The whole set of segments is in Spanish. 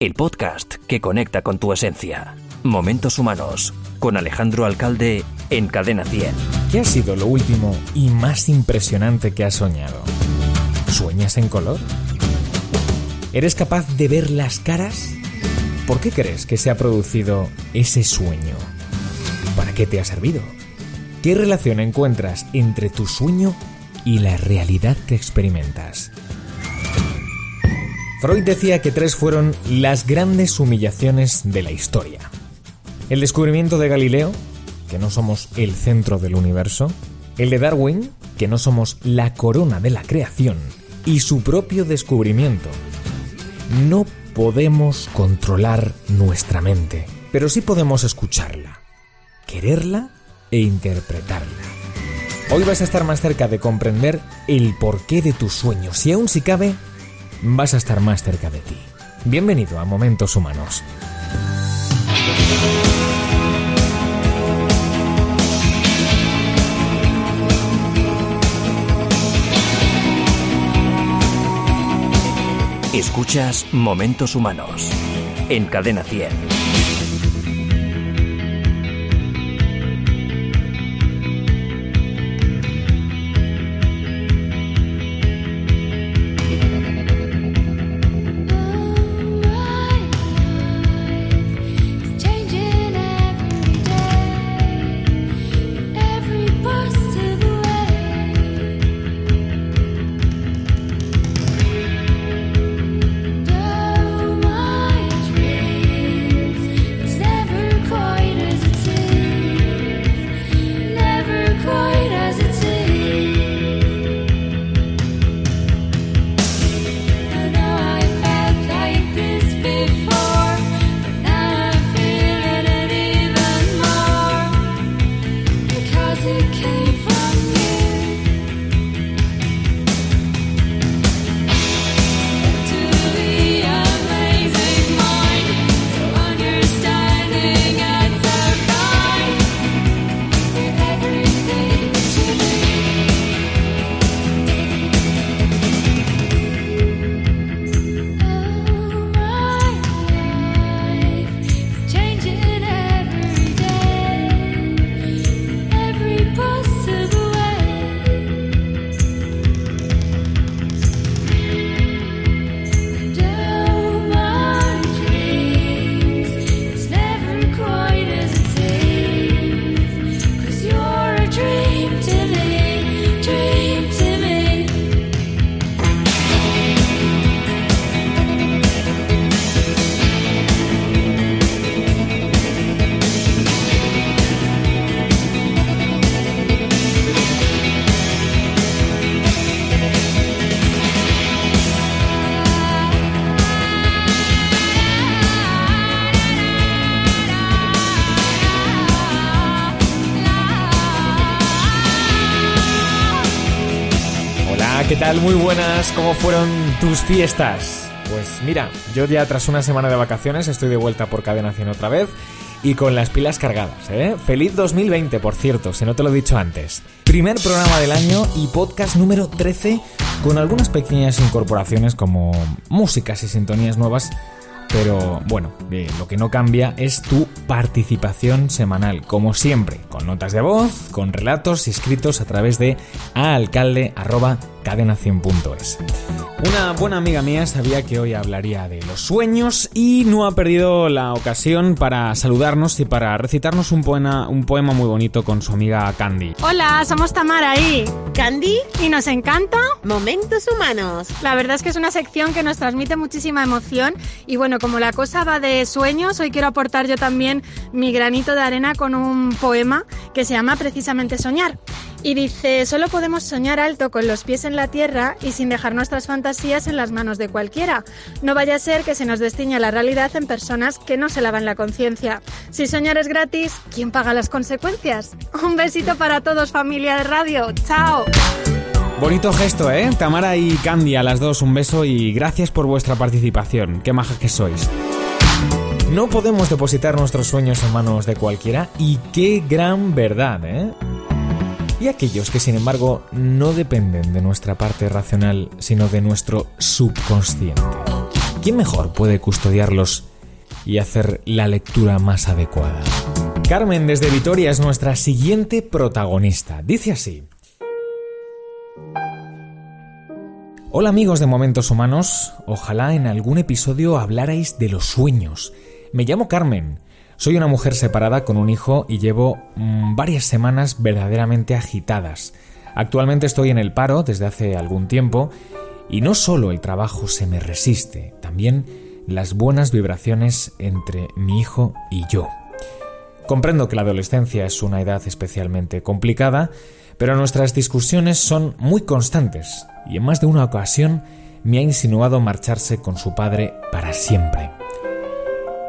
el podcast que conecta con tu esencia. Momentos Humanos, con Alejandro Alcalde en Cadena 100. ¿Qué ha sido lo último y más impresionante que has soñado? ¿Sueñas en color? ¿Eres capaz de ver las caras? ¿Por qué crees que se ha producido ese sueño? ¿Para qué te ha servido? ¿Qué relación encuentras entre tu sueño y la realidad que experimentas? Freud decía que tres fueron las grandes humillaciones de la historia. El descubrimiento de Galileo, que no somos el centro del universo, el de Darwin, que no somos la corona de la creación, y su propio descubrimiento. No podemos controlar nuestra mente, pero sí podemos escucharla, quererla e interpretarla. Hoy vas a estar más cerca de comprender el porqué de tus sueños y aún si cabe, vas a estar más cerca de ti. Bienvenido a Momentos Humanos. Escuchas Momentos Humanos en Cadena 100. ¿Qué tal? Muy buenas, ¿cómo fueron tus fiestas? Pues mira, yo ya tras una semana de vacaciones estoy de vuelta por Cadena 100 otra vez y con las pilas cargadas, ¿eh? Feliz 2020, por cierto, si no te lo he dicho antes. Primer programa del año y podcast número 13 con algunas pequeñas incorporaciones como músicas y sintonías nuevas pero bueno, lo que no cambia es tu participación semanal, como siempre, con notas de voz, con relatos y escritos a través de aalcalde.cadenación.es. Una buena amiga mía sabía que hoy hablaría de los sueños y no ha perdido la ocasión para saludarnos y para recitarnos un poema, un poema muy bonito con su amiga Candy. Hola, somos Tamara y Candy y nos encanta Momentos Humanos. La verdad es que es una sección que nos transmite muchísima emoción y bueno, como la cosa va de sueños, hoy quiero aportar yo también mi granito de arena con un poema que se llama precisamente Soñar. Y dice, solo podemos soñar alto con los pies en la tierra y sin dejar nuestras fantasías en las manos de cualquiera. No vaya a ser que se nos destiña la realidad en personas que no se lavan la conciencia. Si soñar es gratis, ¿quién paga las consecuencias? Un besito para todos familia de radio. ¡Chao! Bonito gesto, ¿eh? Tamara y Candy a las dos un beso y gracias por vuestra participación. Qué majas que sois. No podemos depositar nuestros sueños en manos de cualquiera y qué gran verdad, ¿eh? Y aquellos que sin embargo no dependen de nuestra parte racional, sino de nuestro subconsciente. ¿quién mejor puede custodiarlos y hacer la lectura más adecuada? Carmen desde Vitoria es nuestra siguiente protagonista. Dice así. Hola amigos de Momentos Humanos, ojalá en algún episodio hablarais de los sueños. Me llamo Carmen, soy una mujer separada con un hijo y llevo mm, varias semanas verdaderamente agitadas. Actualmente estoy en el paro desde hace algún tiempo y no solo el trabajo se me resiste, también las buenas vibraciones entre mi hijo y yo. Comprendo que la adolescencia es una edad especialmente complicada, pero nuestras discusiones son muy constantes y en más de una ocasión me ha insinuado marcharse con su padre para siempre.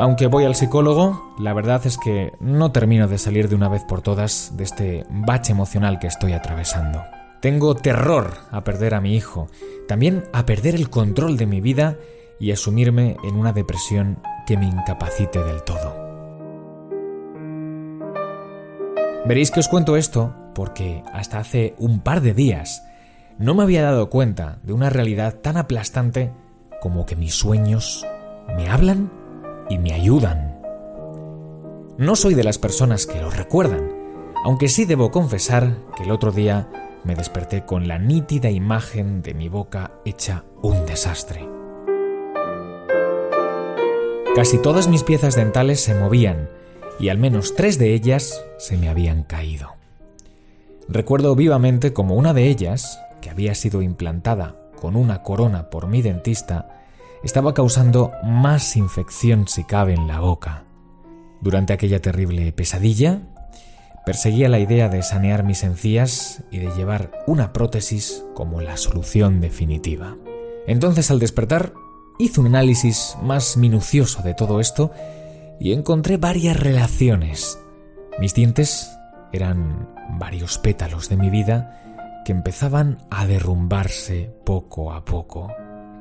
Aunque voy al psicólogo, la verdad es que no termino de salir de una vez por todas de este bache emocional que estoy atravesando. Tengo terror a perder a mi hijo, también a perder el control de mi vida y a sumirme en una depresión que me incapacite del todo. Veréis que os cuento esto porque hasta hace un par de días no me había dado cuenta de una realidad tan aplastante como que mis sueños me hablan y me ayudan. No soy de las personas que lo recuerdan, aunque sí debo confesar que el otro día me desperté con la nítida imagen de mi boca hecha un desastre. Casi todas mis piezas dentales se movían y al menos tres de ellas se me habían caído. Recuerdo vivamente como una de ellas, que había sido implantada con una corona por mi dentista, estaba causando más infección si cabe en la boca. Durante aquella terrible pesadilla, perseguía la idea de sanear mis encías y de llevar una prótesis como la solución definitiva. Entonces al despertar, hice un análisis más minucioso de todo esto y encontré varias relaciones. Mis dientes eran varios pétalos de mi vida que empezaban a derrumbarse poco a poco.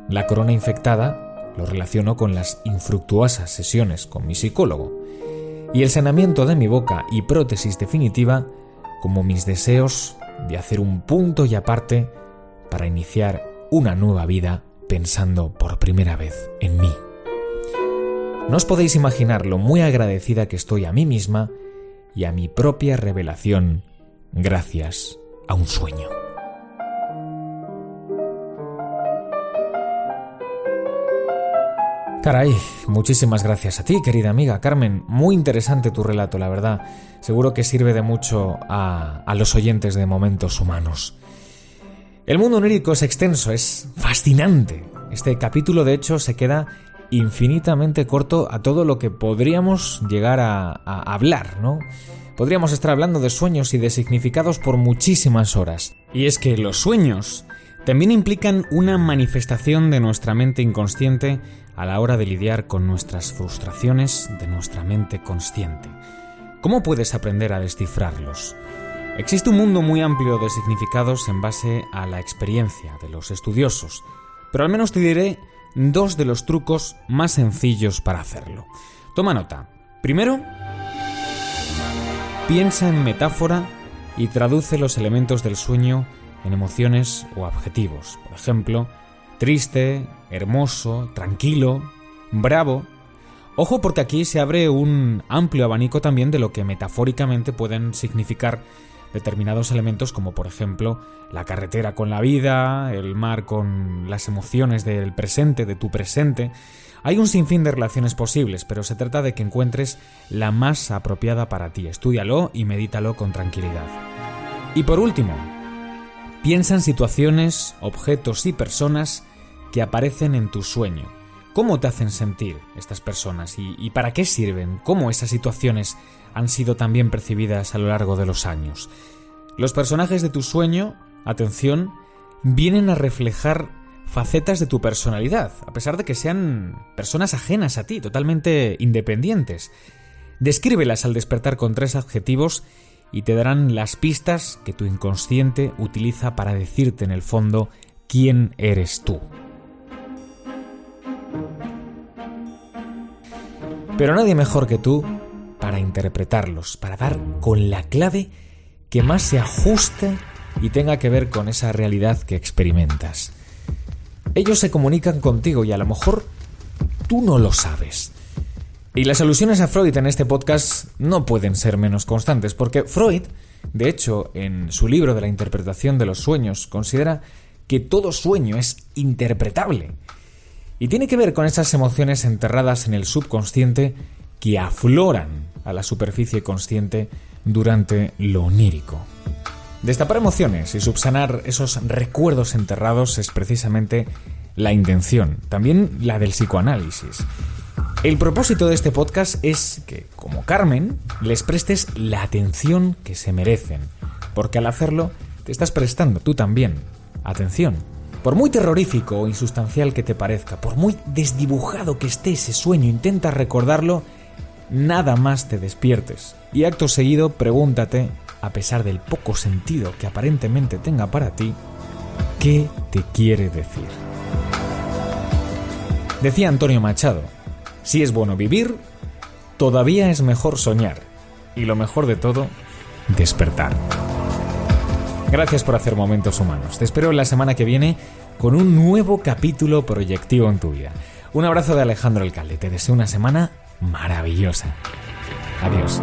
La corona infectada lo relaciono con las infructuosas sesiones con mi psicólogo y el sanamiento de mi boca y prótesis definitiva como mis deseos de hacer un punto y aparte para iniciar una nueva vida pensando por primera vez en mí. No os podéis imaginar lo muy agradecida que estoy a mí misma y a mi propia revelación gracias a un sueño. Caray, muchísimas gracias a ti, querida amiga Carmen. Muy interesante tu relato, la verdad. Seguro que sirve de mucho a, a los oyentes de momentos humanos. El mundo onírico es extenso, es fascinante. Este capítulo, de hecho, se queda infinitamente corto a todo lo que podríamos llegar a, a hablar, ¿no? Podríamos estar hablando de sueños y de significados por muchísimas horas. Y es que los sueños también implican una manifestación de nuestra mente inconsciente a la hora de lidiar con nuestras frustraciones de nuestra mente consciente. ¿Cómo puedes aprender a descifrarlos? Existe un mundo muy amplio de significados en base a la experiencia de los estudiosos, pero al menos te diré dos de los trucos más sencillos para hacerlo. Toma nota. Primero, piensa en metáfora y traduce los elementos del sueño en emociones o adjetivos. Por ejemplo, triste, hermoso, tranquilo, bravo. Ojo porque aquí se abre un amplio abanico también de lo que metafóricamente pueden significar determinados elementos como por ejemplo la carretera con la vida, el mar con las emociones del presente, de tu presente. Hay un sinfín de relaciones posibles, pero se trata de que encuentres la más apropiada para ti. Estúdialo y medítalo con tranquilidad. Y por último, piensa en situaciones, objetos y personas que aparecen en tu sueño. ¿Cómo te hacen sentir estas personas y, y para qué sirven? ¿Cómo esas situaciones han sido también percibidas a lo largo de los años. Los personajes de tu sueño, atención, vienen a reflejar facetas de tu personalidad, a pesar de que sean personas ajenas a ti, totalmente independientes. Descríbelas al despertar con tres adjetivos y te darán las pistas que tu inconsciente utiliza para decirte en el fondo quién eres tú. Pero nadie mejor que tú para interpretarlos, para dar con la clave que más se ajuste y tenga que ver con esa realidad que experimentas. Ellos se comunican contigo y a lo mejor tú no lo sabes. Y las alusiones a Freud en este podcast no pueden ser menos constantes, porque Freud, de hecho, en su libro de la interpretación de los sueños, considera que todo sueño es interpretable. Y tiene que ver con esas emociones enterradas en el subconsciente que afloran a la superficie consciente durante lo onírico. Destapar emociones y subsanar esos recuerdos enterrados es precisamente la intención, también la del psicoanálisis. El propósito de este podcast es que, como Carmen, les prestes la atención que se merecen, porque al hacerlo te estás prestando tú también atención. Por muy terrorífico o insustancial que te parezca, por muy desdibujado que esté ese sueño, intenta recordarlo, nada más te despiertes. Y acto seguido pregúntate a pesar del poco sentido que aparentemente tenga para ti, ¿qué te quiere decir? Decía Antonio Machado, si es bueno vivir, todavía es mejor soñar. Y lo mejor de todo, despertar. Gracias por hacer momentos humanos. Te espero la semana que viene con un nuevo capítulo proyectivo en tu vida. Un abrazo de Alejandro Alcalde. Te deseo una semana maravillosa. Adiós.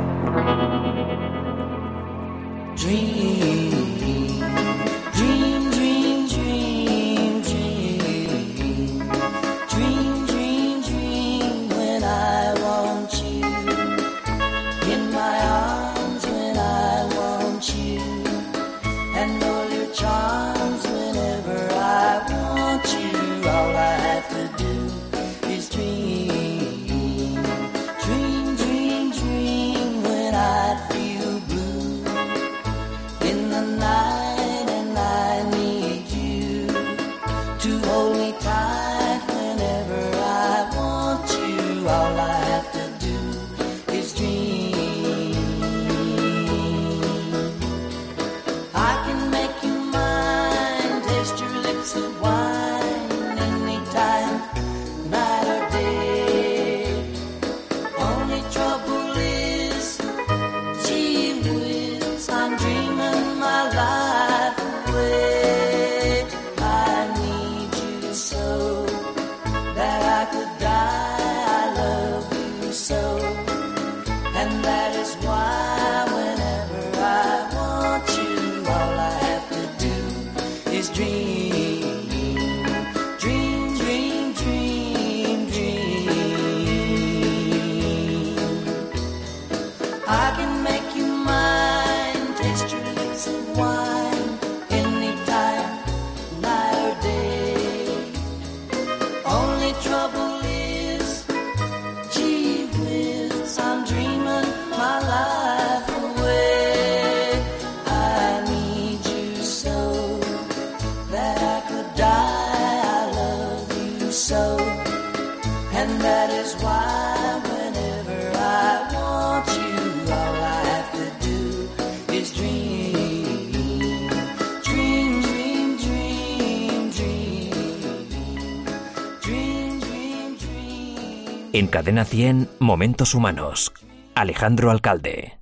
En Cadena 100, Momentos Humanos. Alejandro Alcalde.